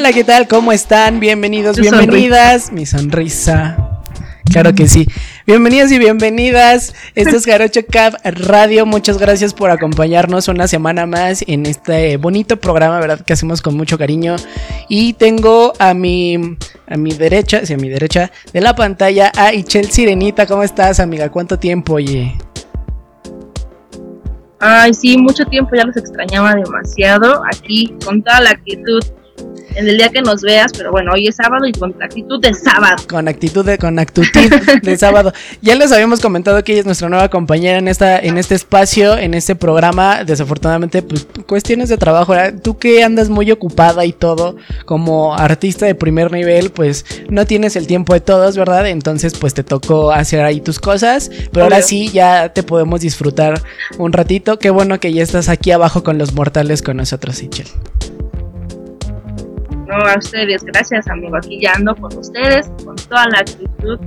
Hola, ¿qué tal? ¿Cómo están? Bienvenidos, bienvenidas. Mi sonrisa. Claro que sí. Bienvenidos y bienvenidas. Esto es Jarocho Cap Radio. Muchas gracias por acompañarnos una semana más en este bonito programa, ¿verdad? Que hacemos con mucho cariño. Y tengo a mi, a mi derecha, hacia mi derecha de la pantalla a Ichel Sirenita. ¿Cómo estás, amiga? ¿Cuánto tiempo, oye? Ay, sí, mucho tiempo, ya los extrañaba demasiado. Aquí, con toda la actitud en el día que nos veas, pero bueno, hoy es sábado y con actitud de sábado. Con actitud de, con actitud de sábado. Ya les habíamos comentado que ella es nuestra nueva compañera en esta, en este espacio, en este programa. Desafortunadamente, pues, cuestiones de trabajo. Tú que andas muy ocupada y todo, como artista de primer nivel, pues no tienes el tiempo de todos, ¿verdad? Entonces, pues te tocó hacer ahí tus cosas. Pero ahora sí, ya te podemos disfrutar un ratito. Qué bueno que ya estás aquí abajo con los mortales con nosotros, Sichel. No, a ustedes, gracias amigo. Aquí ya ando con ustedes, con toda la actitud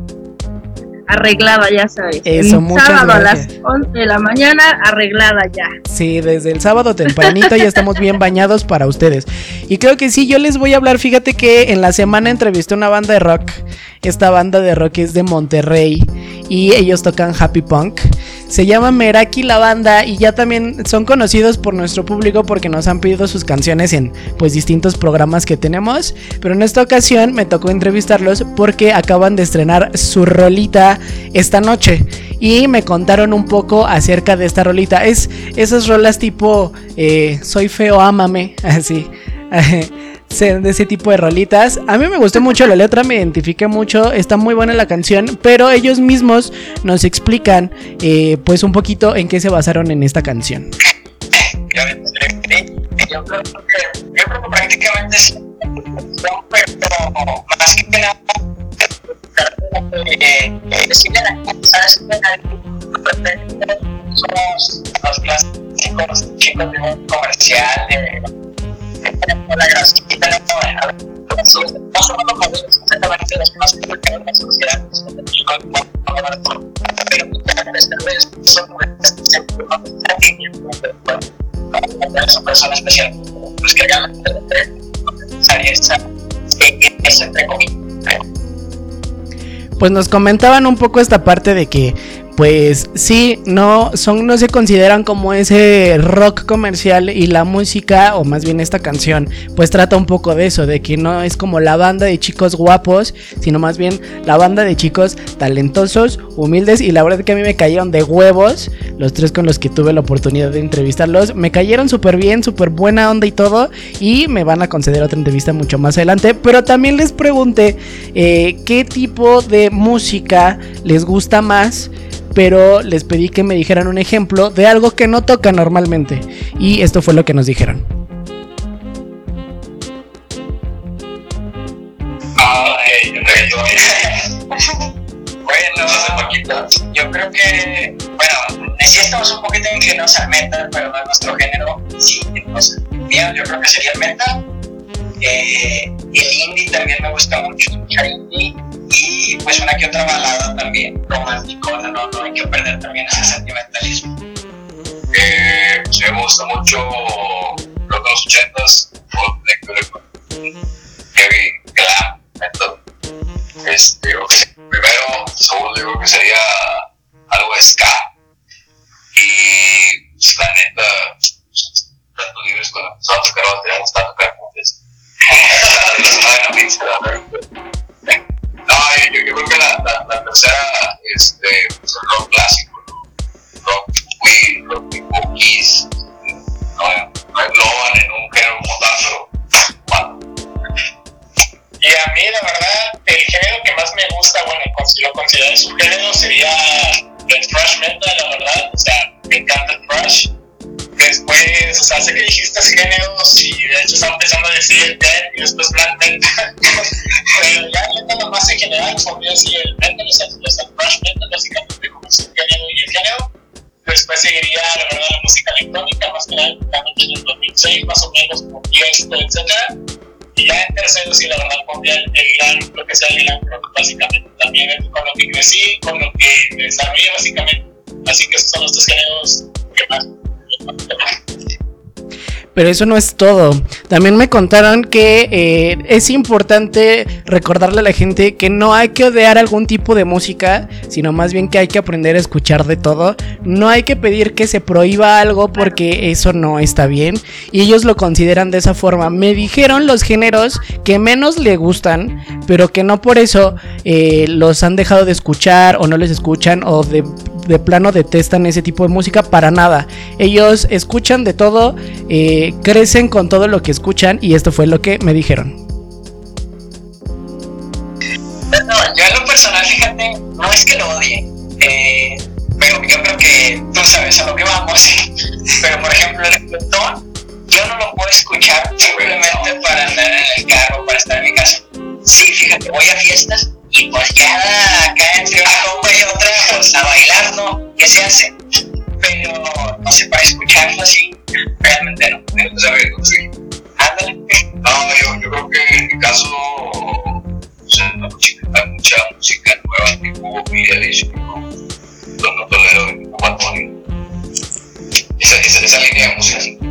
arreglada, ya sabes. Eso, el sábado a las 11 de la mañana, arreglada ya. Sí, desde el sábado tempranito ya estamos bien bañados para ustedes. Y creo que sí, yo les voy a hablar, fíjate que en la semana entrevisté una banda de rock. Esta banda de rock es de Monterrey y ellos tocan happy punk. Se llama Meraki la banda y ya también son conocidos por nuestro público porque nos han pedido sus canciones en pues distintos programas que tenemos. Pero en esta ocasión me tocó entrevistarlos porque acaban de estrenar su rolita esta noche y me contaron un poco acerca de esta rolita. Es esas rolas tipo eh, Soy feo, ámame, así. de ese tipo de rolitas. A mí me gustó mucho la letra, me identifiqué mucho, está muy buena la canción, pero ellos mismos nos explican eh, pues un poquito en qué se basaron en esta canción. Yo creo que, yo creo que prácticamente son, más que nada eh, ¿sabes? Somos los clásicos chicos de un comercial de la pues nos comentaban un poco esta parte de que pues sí, no son no se consideran como ese rock comercial y la música o más bien esta canción pues trata un poco de eso, de que no es como la banda de chicos guapos, sino más bien la banda de chicos talentosos, humildes y la verdad que a mí me cayeron de huevos los tres con los que tuve la oportunidad de entrevistarlos, me cayeron súper bien, súper buena onda y todo y me van a conceder otra entrevista mucho más adelante, pero también les pregunté eh, qué tipo de música les gusta más pero les pedí que me dijeran un ejemplo de algo que no toca normalmente. Y esto fue lo que nos dijeron. bueno, poquito. Yo creo que, bueno, sí estamos un poquito inclinados al metal, pero es nuestro género. Sí, entonces, yo creo que sería el metal. Eh, el indie también me gusta mucho escuchar indie y pues una que otra balada también romántico, no, no hay que perder también ese sentimentalismo. Eh, pues me gusta mucho los de ochentas, heavy, glam, metal. Este, primero, segundo, digo que sería algo de ska. Y pues, la neta, tanto libres con nosotros a tocar batería, me gusta tocar juntos. No, yo, creo que la, la, tercera este, pues el rock clásico, rock Queen, rock Bookies, no, no engloban en un género como tal, Y a mí, la verdad, el género que más me gusta, bueno, lo considero su género, sería el thrash metal, la verdad. O sea, sea, sé que dijiste géneros y de hecho estaba empezando a decir death y después black metal, pero ya nada más en general, podría decir el metal, o sea, el thrash metal, básicamente como es un género y el género. Después seguiría, la verdad, la música electrónica, más que nada, en el 2006, más o menos, como Tiesto, etc. Y ya en tercero, sí, la verdad, pondría el, el lo que sea el glam básicamente. También con lo que crecí, con lo que desarrollé, básicamente. Así que esos son los tres géneros que más Pero eso no es todo. También me contaron que eh, es importante recordarle a la gente que no hay que odiar algún tipo de música, sino más bien que hay que aprender a escuchar de todo. No hay que pedir que se prohíba algo porque eso no está bien. Y ellos lo consideran de esa forma. Me dijeron los géneros que menos le gustan, pero que no por eso eh, los han dejado de escuchar o no les escuchan o de de plano detestan ese tipo de música para nada. Ellos escuchan de todo, eh, crecen con todo lo que escuchan y esto fue lo que me dijeron. No, yo en lo personal, fíjate, no es que lo odie, eh, pero yo creo que tú sabes a lo que vamos. pero por ejemplo, el reggaetón, yo no lo puedo escuchar simplemente para andar en el carro, para estar en mi casa. Sí, fíjate, voy a fiestas y pues cada, cada entre una compa y otra, pues a bailar, ¿no? ¿Qué se hace? Pero, no sé, para escucharlo así, realmente no. Pero, ¿sabes? Sí. Ándale. No, yo, yo creo que en mi caso, o sea, hay mucha música nueva, tipo Billie Eilish, no, no tolero ningún Bad. Esa, esa, esa línea de música.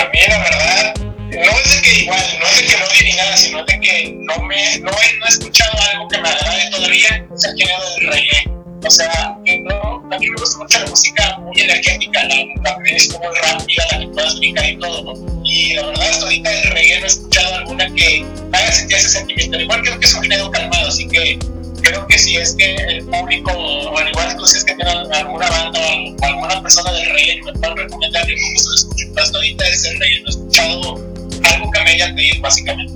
A mí, la verdad, no es de que igual, no es de que no ni nada, sino de que no me, no no O sea, a mí me gusta mucho la música muy energética, la, que es como rápida, la que puedas brincar y todo. Y la verdad, hasta ahorita el reggae no he escuchado alguna que haga sentir ese sentimiento. igual creo que es un género calmado, así que creo que si es que el público, o al igual que si es que tienen alguna banda o alguna persona del reggae que me puedan recomendar que me gusta escuchar, hasta ahorita es el reggae, no he escuchado algo que me haya pedido básicamente.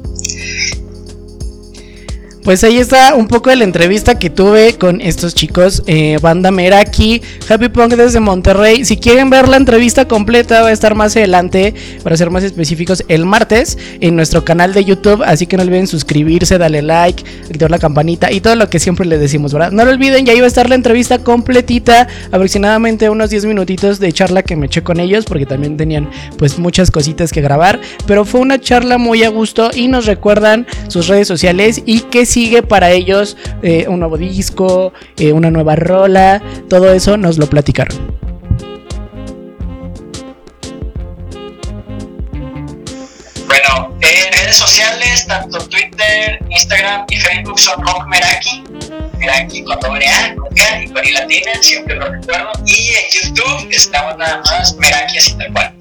Pues ahí está un poco de la entrevista que tuve con estos chicos, eh, Banda Meraki, Happy Punk desde Monterrey. Si quieren ver la entrevista completa, va a estar más adelante, para ser más específicos, el martes en nuestro canal de YouTube. Así que no olviden suscribirse, darle like, activar la campanita y todo lo que siempre les decimos, ¿verdad? No lo olviden, ya iba a estar la entrevista completita, aproximadamente unos 10 minutitos de charla que me eché con ellos, porque también tenían pues muchas cositas que grabar. Pero fue una charla muy a gusto y nos recuerdan sus redes sociales y que si sigue para ellos eh, un nuevo disco, eh, una nueva rola, todo eso nos lo platicaron. Bueno, en redes sociales, tanto Twitter, Instagram y Facebook son Rock Meraki. Meraki con doble A, con y con I latina, siempre lo recuerdo. Y en YouTube estamos nada más Meraki así tal cual.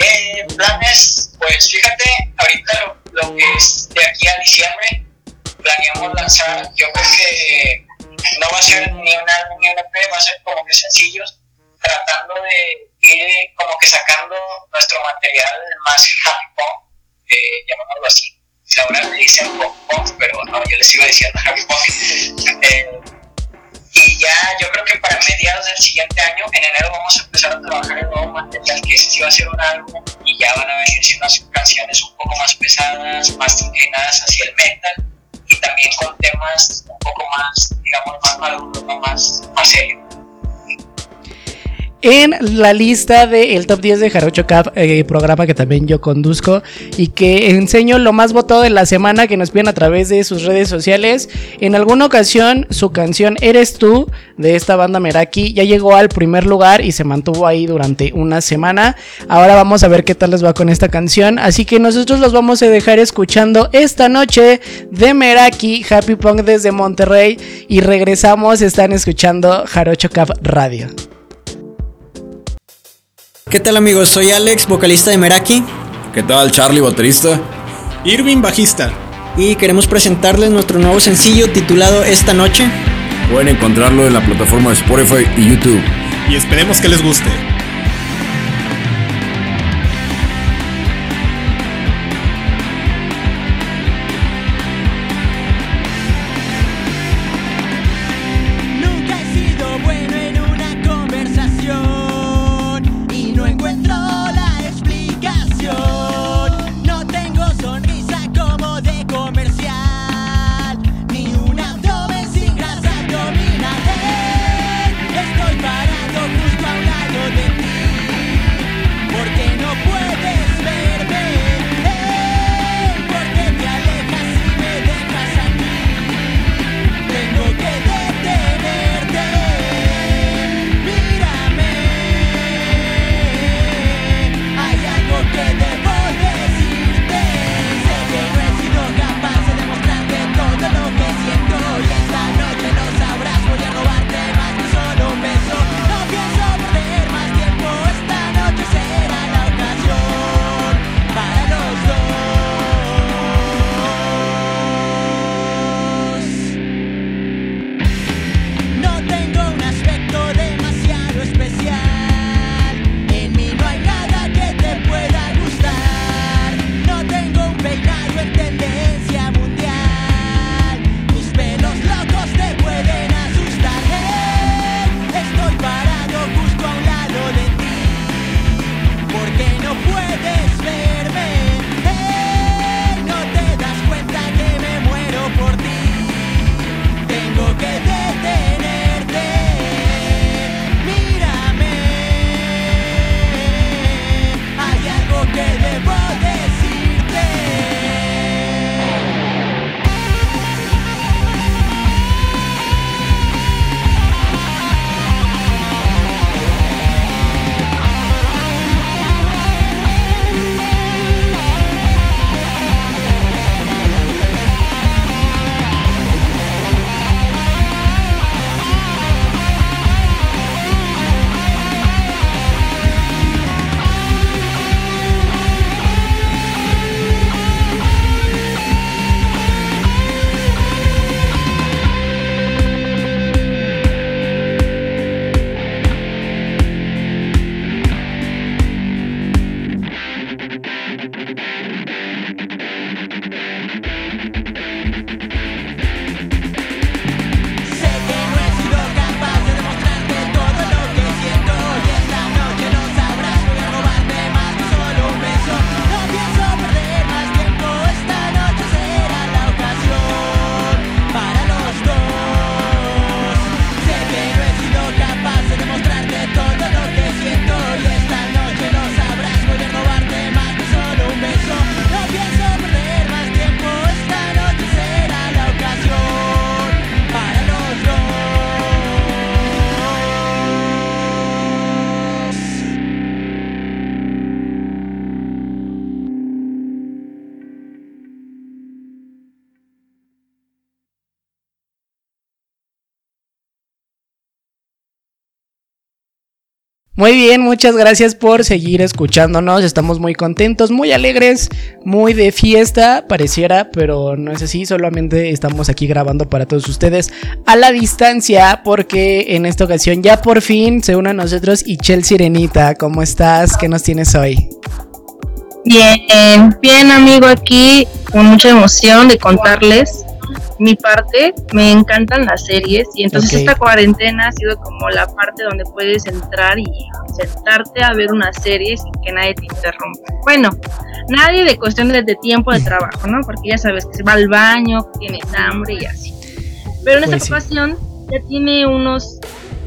Eh, planes, pues fíjate, ahorita lo que es de aquí a diciembre, planeamos lanzar, yo creo que no va a ser ni un álbum ni un EP, va a ser como que sencillos, tratando de ir como que sacando nuestro material más happy pop, eh, llamémoslo así. Verdad me dicen pop pop, pero no, yo les iba diciendo happy pop. Eh, y ya yo creo que para mediados del siguiente año, en enero vamos a empezar a trabajar el nuevo material, que sí va a ser un álbum, y ya van a venir unas canciones un poco más pesadas, más inclinadas hacia el metal también con temas un poco más, digamos, más maduros, más, más serios en la lista del top 10 de Jarocho Cup, eh, programa que también yo conduzco y que enseño lo más votado de la semana que nos piden a través de sus redes sociales. En alguna ocasión su canción Eres tú de esta banda Meraki ya llegó al primer lugar y se mantuvo ahí durante una semana. Ahora vamos a ver qué tal les va con esta canción. Así que nosotros los vamos a dejar escuchando esta noche de Meraki, Happy Punk desde Monterrey y regresamos, están escuchando Jarocho Cup Radio. ¿Qué tal amigos? Soy Alex, vocalista de Meraki. ¿Qué tal Charlie, baterista? Irving, bajista. Y queremos presentarles nuestro nuevo sencillo titulado Esta Noche. Pueden encontrarlo en la plataforma de Spotify y YouTube. Y esperemos que les guste. Muy bien, muchas gracias por seguir escuchándonos. Estamos muy contentos, muy alegres, muy de fiesta, pareciera, pero no es así. Solamente estamos aquí grabando para todos ustedes a la distancia, porque en esta ocasión ya por fin se une a nosotros Ichel Sirenita. ¿Cómo estás? ¿Qué nos tienes hoy? Bien, bien amigo aquí, con mucha emoción de contarles mi parte, me encantan las series y entonces Ok. esta cuarentena ha sido como la parte donde puedes entrar y sentarte a ver una serie sin que nadie te interrumpa. Bueno, nadie de cuestiones de tiempo de trabajo, ¿no? Porque ya sabes que se va al baño, que tienes hambre y así. Pero en esta Pues sí. ocasión ya tiene unos,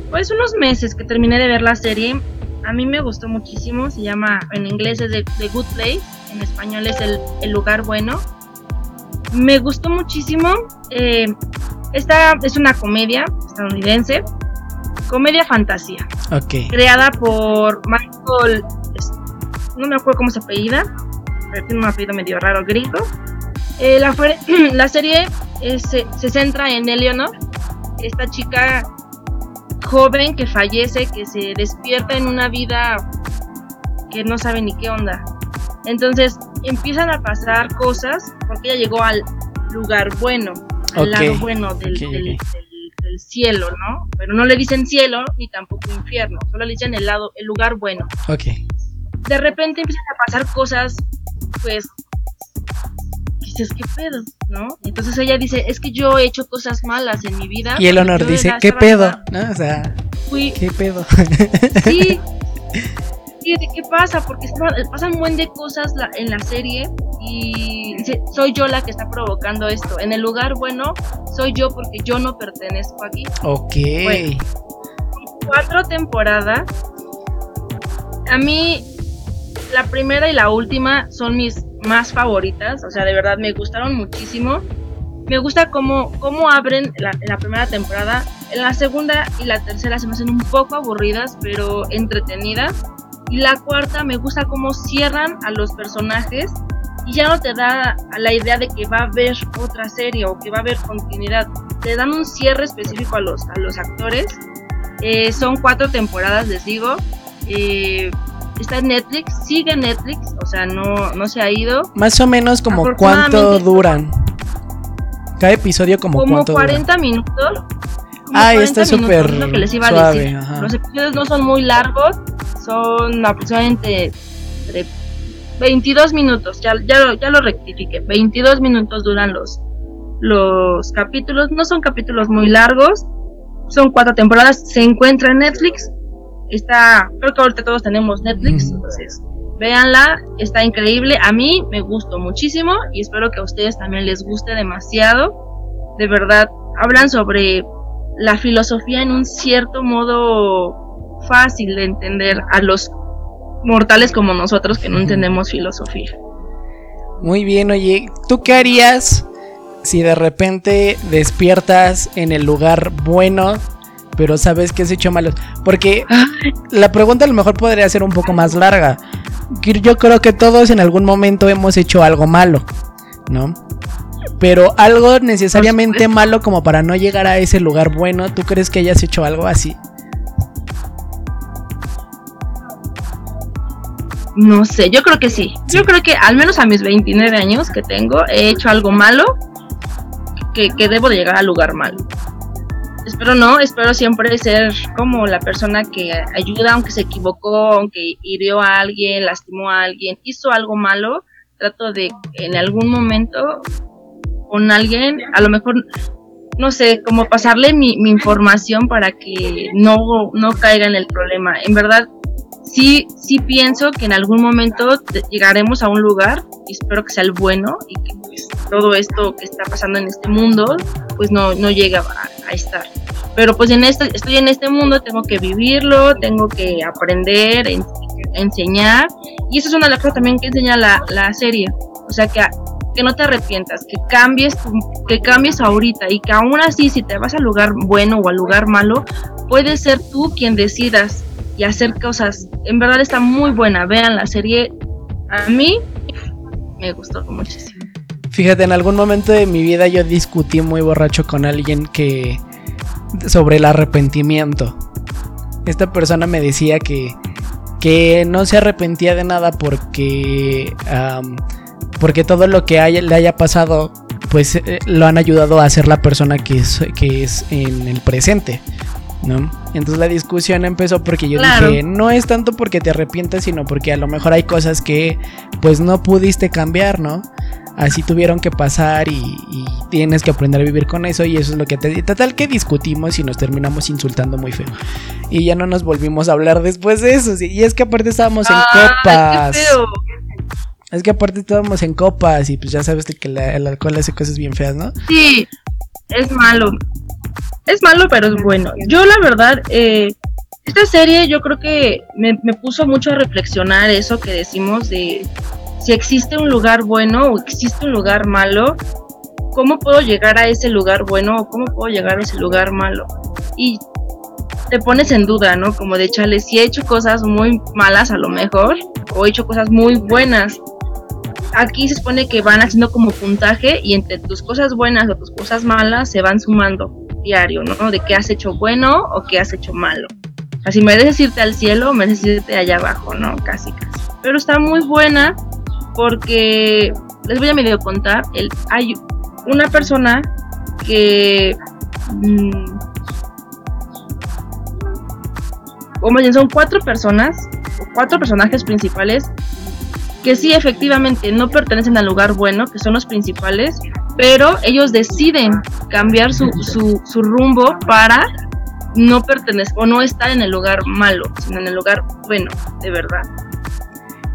pues unos meses que terminé de ver la serie. A mí me gustó muchísimo, se llama, en inglés es The, The Good Place, en español es el, el lugar bueno. Me gustó muchísimo. eh, esta es una comedia estadounidense, comedia fantasía, Ok. creada por Michael, no me acuerdo cómo se apellida, pero tiene un apellido medio raro griego. Eh, la, la serie es- se, se centra en Eleanor, esta chica joven que fallece, que se despierta en una vida que no sabe ni qué onda. Entonces empiezan a pasar cosas porque ella llegó al lugar bueno, al lado bueno del, ok, del- ok. del- del cielo, ¿no? Pero no le dicen cielo ni tampoco infierno, solo le dicen el lado, el lugar bueno. Ok. De repente empiezan a pasar cosas, pues, dices, ¿qué pedo? ¿No? Entonces ella dice, es que yo he hecho cosas malas en mi vida. Y porque yo dice, ¿qué pedo? ¿No? O sea, Fui, ¿qué pedo? sí. Sí, ¿de qué pasa? Porque pasan un buen de cosas en la serie y soy yo la que está provocando esto. En el lugar bueno, soy yo porque yo no pertenezco aquí. ok. Bueno. Cuatro temporadas. A mí, la primera y la última son mis más favoritas. O sea, de verdad me gustaron muchísimo. Me gusta cómo, cómo abren la, la primera temporada. En la segunda y la tercera se me hacen un poco aburridas, pero entretenidas. Y la cuarta me gusta cómo cierran a los personajes y ya no te da la idea de que va a haber otra serie o que va a haber continuidad. Te dan un cierre específico a los, a los actores. Eh, son cuatro temporadas, les digo. Eh, está en Netflix, sigue en Netflix, o sea, no, no se ha ido. Más o menos como cuánto duran. Cada episodio como, Como cuánto 40 minutos. Como Ay, 40 está minutos, súper lo que les iba a decir. ajá. Los episodios no son muy largos, son aproximadamente entre 22 minutos, ya, ya, lo, ya lo rectifiqué, 22 minutos duran los, los capítulos, no son capítulos muy largos, son cuatro temporadas, se encuentra en Netflix, está, creo que ahorita todos tenemos Netflix, entonces véanla, está increíble, a mí me gustó muchísimo y espero que a ustedes también les guste demasiado, de verdad, hablan sobre la filosofía en un cierto modo fácil de entender a los mortales como nosotros que no entendemos filosofía. Muy bien, oye, ¿tú qué harías si de repente despiertas en el lugar bueno, pero sabes que has hecho malo? Porque la pregunta a lo mejor podría ser un poco más larga. Yo creo que todos en algún momento hemos hecho algo malo, ¿no? Pero algo necesariamente malo como para no llegar a ese lugar bueno, ¿tú crees que hayas hecho algo así? No sé, yo creo que sí. Yo creo que al menos a mis 29 años que tengo he hecho algo malo que, que debo de llegar al lugar malo. Espero no, espero siempre ser como la persona que ayuda aunque se equivocó, aunque hirió a alguien, lastimó a alguien, hizo algo malo. Trato de en algún momento con alguien, a lo mejor, no sé, como pasarle mi, información para que no, no caiga en el problema. En verdad, sí, sí pienso que en algún momento llegaremos a un lugar, y espero que sea el bueno, y que pues, todo esto que está pasando en este mundo, pues no, no llegue a, estar. Pero pues en este, estoy en este mundo, tengo que vivirlo, tengo que aprender, en- enseñar, y eso es una de las cosas también que enseña la, la serie. O sea, que, que no te arrepientas, que cambies, que cambies ahorita, y que aún así, si te vas al lugar bueno o al lugar malo, puedes ser tú quien decidas y hacer cosas. En verdad está muy buena. Vean la serie. A mí me gustó muchísimo. Fíjate, en algún momento de mi vida yo discutí muy borracho con alguien que sobre el arrepentimiento. Esta persona me decía que que no se arrepentía de nada porque, am, porque todo lo que haya- le haya pasado, pues eh, lo han ayudado a ser la persona que es, que es en el presente. ¿No? Entonces la discusión empezó porque yo Claro. dije, no es tanto porque te arrepientes, sino porque a lo mejor hay cosas que pues no pudiste cambiar, ¿no? Así tuvieron que pasar y, y tienes que aprender a vivir con eso y eso es lo que te... Total que discutimos y nos terminamos insultando muy feo. Y ya no nos volvimos a hablar después de eso. Y es que aparte estábamos en Ay, copas. qué feo. Es que aparte estábamos en copas y pues ya sabes que la- el alcohol hace cosas bien feas, ¿no? Sí, es malo. Es malo, pero es bueno. Yo, la verdad, eh, esta serie yo creo que me, puso mucho a reflexionar eso que decimos de si existe un lugar bueno o existe un lugar malo, ¿cómo puedo llegar a ese lugar bueno o cómo puedo llegar a ese lugar malo? Y te pones en duda, ¿no? Como de chale, si he hecho cosas muy malas a lo mejor, o he hecho cosas muy buenas. Aquí se supone que van haciendo como puntaje y entre tus cosas buenas o tus cosas malas se van sumando diario, ¿no? De qué has hecho bueno o qué has hecho malo. O sea, si mereces irte al cielo mereces irte allá abajo, ¿no? Casi, casi. Pero está muy buena porque les voy a medio contar. Hay una persona que. mm, o más bien son cuatro personas, o cuatro personajes principales que sí efectivamente no pertenecen al lugar bueno, que son los principales, pero ellos deciden cambiar su, su, su rumbo para no pertenecer o no estar en el lugar malo, sino en el lugar bueno, de verdad.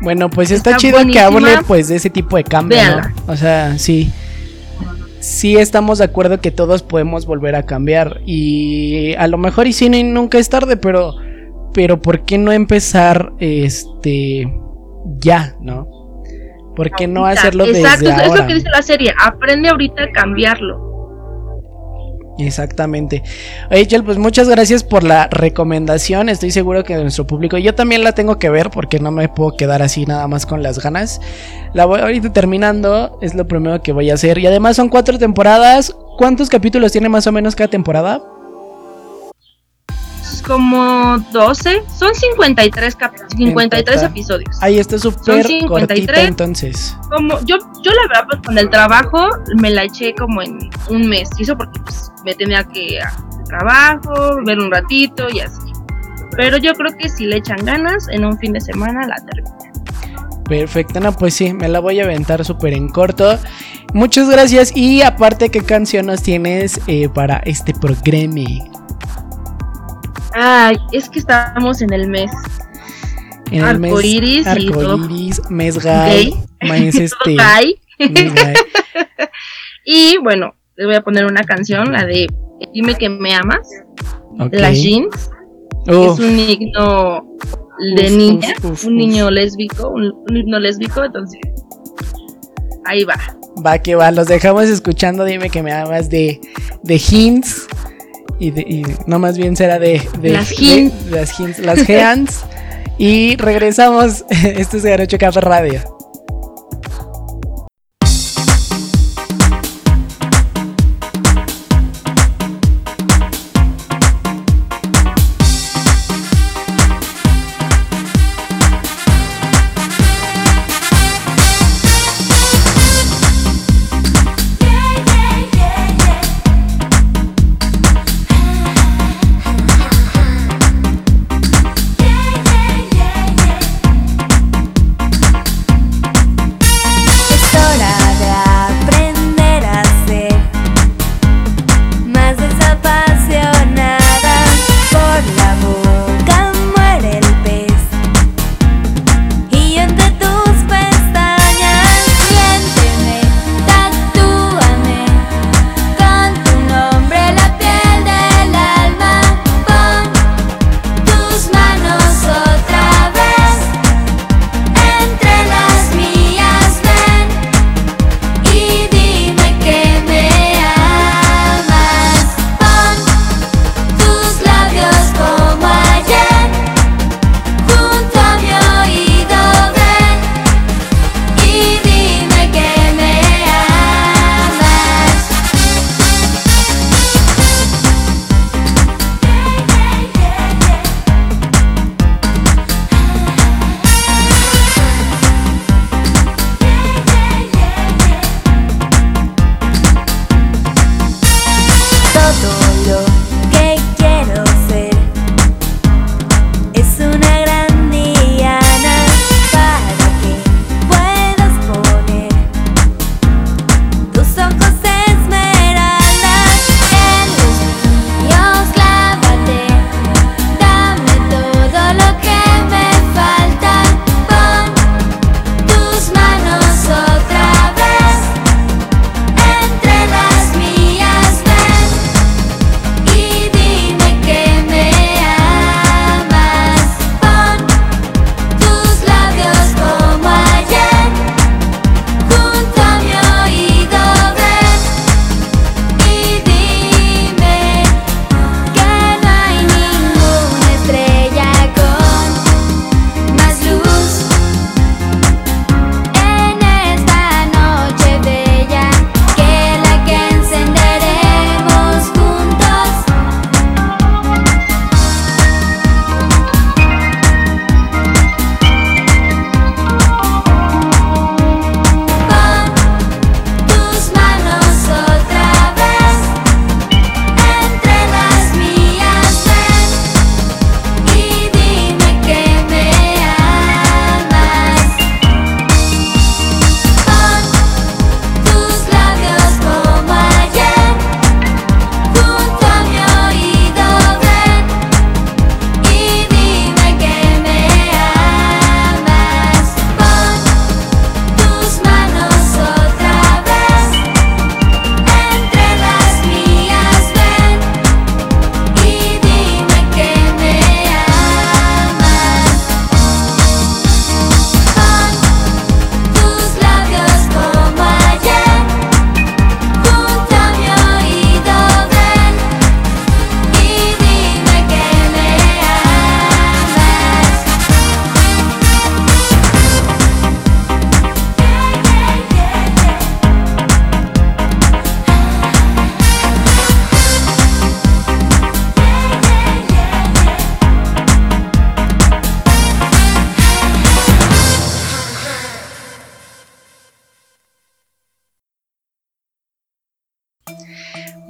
Bueno, pues está, Está chido que hable pues de ese tipo de cambio. O sea, sí. Sí estamos de acuerdo que todos podemos volver a cambiar y a lo mejor y sí ni- nunca es tarde, pero pero ¿por qué no empezar este ya, no? ¿Por qué no hacerlo Exacto, desde es- es lo que dice la serie, aprende ahorita a cambiarlo. Exactamente. Rachel, pues muchas gracias por la recomendación. Estoy seguro que nuestro público, yo también la tengo que ver porque no me puedo quedar así nada más con las ganas. La voy ahorita terminando, es lo primero que voy a hacer. Y además son cuatro temporadas. ¿Cuántos capítulos tiene más o menos cada temporada? Como 12, son 53, cap- 53 total. episodios. Ahí está súper 53. cortita entonces. como yo yo la verdad pues con el trabajo me la eché como en un mes y eso porque pues me tenía que hacer trabajo ver un ratito y así pero yo creo que si le echan ganas en un fin de semana la termino Perfecto, no, pues sí, me la voy a aventar súper en corto. Muchas gracias. Y aparte, ¿qué canción nos tienes eh, para este programa? Ay es que estamos en el mes En el mes Arcoiris y todo. arcoiris, mes gay, Gay. mes Todo este, mes gay. y bueno les voy a poner una canción la de dime que me amas Ok. de las jeans Uf, es un himno de Uf, niña, uf, uf, un niño lésbico, un, un himno lésbico, entonces ahí va. Va que va, los dejamos escuchando. Dime que me amas de, de hints. Y, de, y no más bien será de, de Las hints. las hints, las hands. y regresamos. Esto es Garocho Café Radio.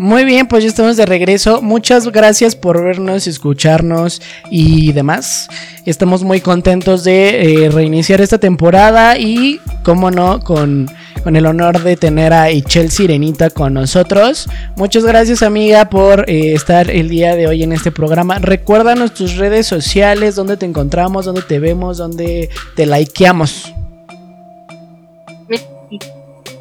Muy bien, pues ya estamos de regreso. Muchas gracias por vernos, escucharnos y demás. Estamos muy contentos de eh, reiniciar esta temporada y, como no, con, con, el honor de tener a Ichel Sirenita con nosotros. Muchas gracias, amiga, por eh, estar el día de hoy en este programa. Recuérdanos tus redes sociales, dónde te encontramos, dónde te vemos, dónde te likeamos.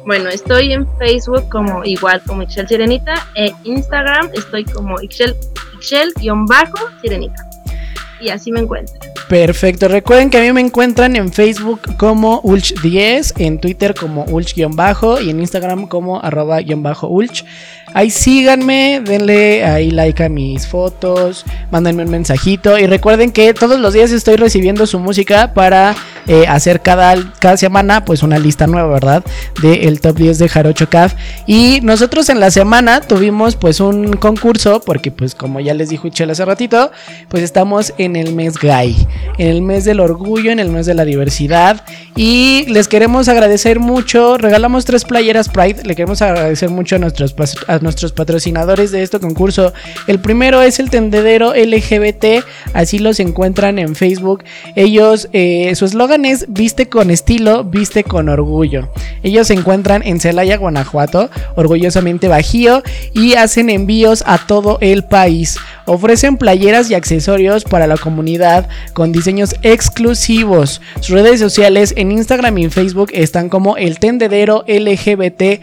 Bueno, estoy en Facebook como igual como Ixchel Sirenita, en Instagram estoy como Ixchel-Sirenita. Y así me encuentro. Perfecto, recuerden que a mí me encuentran en Facebook como Ulch10, en Twitter como Ulch-bajo y en Instagram como arroba-ulch. Ahí síganme, denle ahí like a mis fotos, mándenme un mensajito y recuerden que todos los días estoy recibiendo su música para eh, hacer cada, cada semana pues una lista nueva, ¿verdad? De el top 10 de Jarocho Caf. Y nosotros en la semana tuvimos pues un concurso porque pues como ya les dijo Chela hace ratito, pues estamos en el mes gay, en el mes del orgullo, en el mes de la diversidad y les queremos agradecer mucho, regalamos tres playeras Pride, le queremos agradecer mucho a nuestros nuestros patrocinadores de este concurso. El primero es el tendedero LGBT, así los encuentran en Facebook. Ellos, eh, su eslogan es viste con estilo, viste con orgullo. Ellos se encuentran en Celaya, Guanajuato, orgullosamente Bajío, y hacen envíos a todo el país. Ofrecen playeras y accesorios para la comunidad con diseños exclusivos. Sus redes sociales en Instagram y en Facebook están como el tendedero LGBT.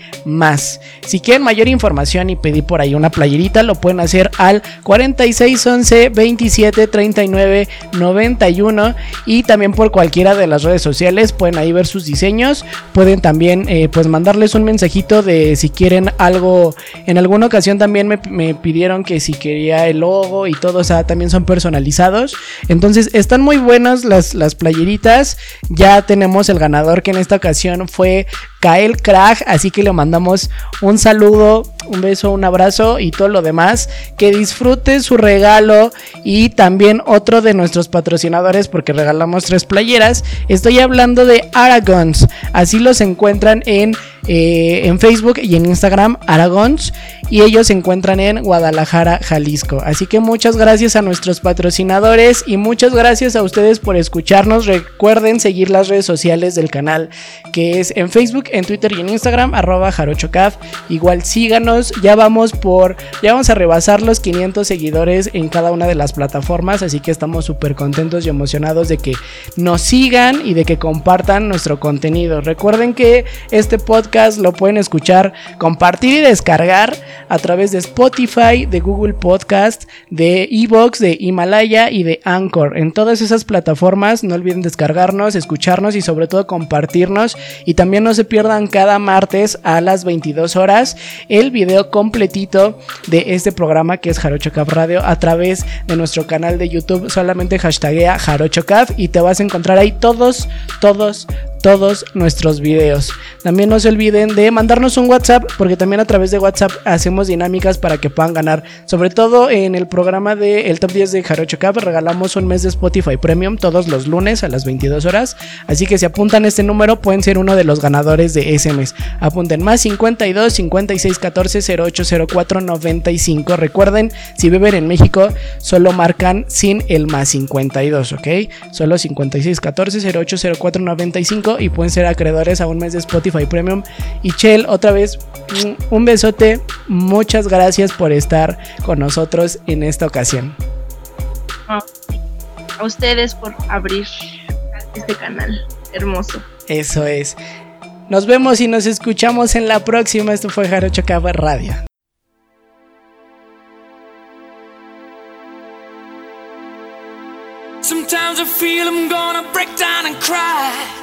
Si quieren mayor información y pedir por ahí una playerita, lo pueden hacer al 4611 27 39 91 y también por cualquiera de las redes sociales pueden ahí ver sus diseños. Pueden también eh, pues mandarles un mensajito de si quieren algo. En alguna ocasión también me, me pidieron que si quería el y todo, o sea, también son personalizados. Entonces, están muy buenas las, las playeritas. Ya tenemos el ganador que en esta ocasión fue Kael Krag, así que le mandamos un saludo, un beso, un abrazo y todo lo demás. Que disfrute su regalo y también otro de nuestros patrocinadores porque regalamos tres playeras. Estoy hablando de Aragons, así los encuentran en, eh, en Facebook y en Instagram, Aragons, y ellos se encuentran en Guadalajara, Jalisco. Así que muchas gracias a nuestros patrocinadores y muchas gracias a ustedes por escucharnos. Recuerden seguir las redes sociales del canal que es en Facebook en Twitter y en Instagram, arroba jarochocaf. Igual síganos, ya vamos por, ya vamos a rebasar los 500 seguidores en cada una de las plataformas, así que estamos súper contentos y emocionados de que nos sigan y de que compartan nuestro contenido. Recuerden que este podcast lo pueden escuchar, compartir y descargar a través de Spotify, de Google Podcast, de Evox, de Himalaya y de Anchor. En todas esas plataformas no olviden descargarnos, escucharnos y sobre todo compartirnos y también no se pierdan cada martes a las 22 horas el video completito de este programa que es Jarocho Cap Radio a través de nuestro canal de YouTube. Solamente hashtaguea Jarocho y te vas a encontrar ahí todos, todos, todos nuestros videos. También no se olviden de mandarnos un WhatsApp, porque también a través de WhatsApp hacemos dinámicas para que puedan ganar. Sobre todo en el programa de el Top 10 de Jarocho Cap, regalamos un mes de Spotify Premium todos los lunes a las 22 horas. Así que si apuntan este número, pueden ser uno de los ganadores de ese mes. Apunten más 52 56 14 08 04 95. Recuerden, si viven en México, solo marcan sin el más 52, ¿ok? Solo 56 14 08 04 95 y pueden ser acreedores a un mes de Spotify Premium. Y Chel, otra vez, un besote. Muchas gracias por estar con nosotros en esta ocasión. A ustedes por abrir este canal hermoso. Eso es. Nos vemos y nos escuchamos en la próxima. Esto fue Jarocho Cabo Radio. Sometimes I feel I'm gonna break down and cry.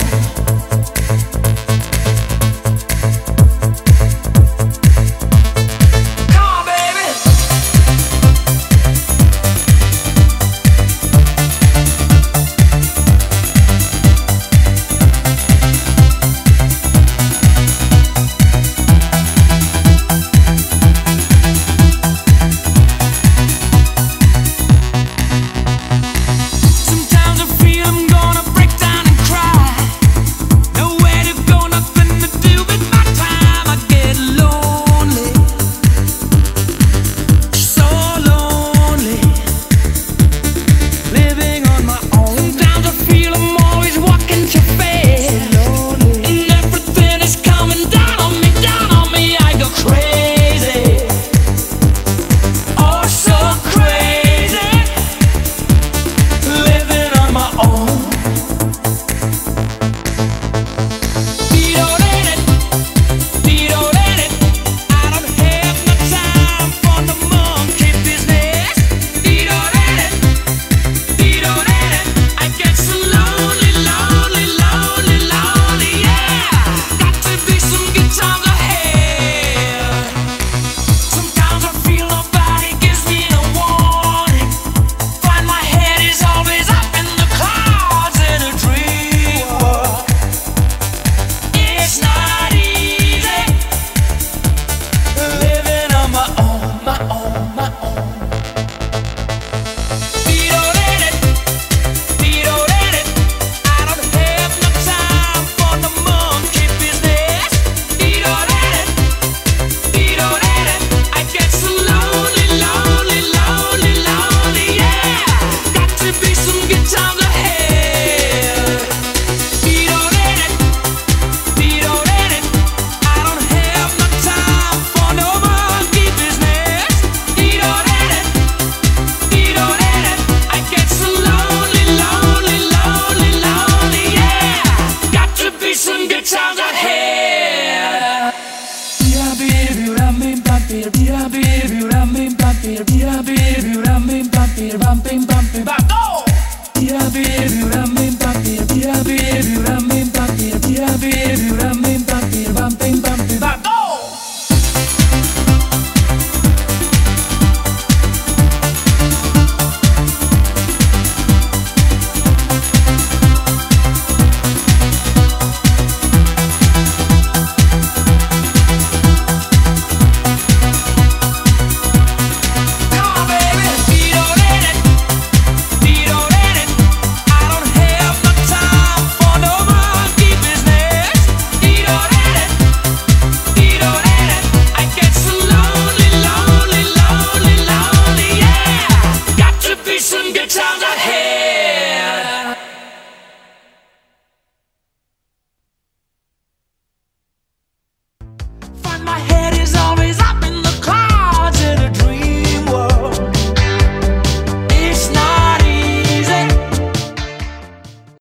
Baby.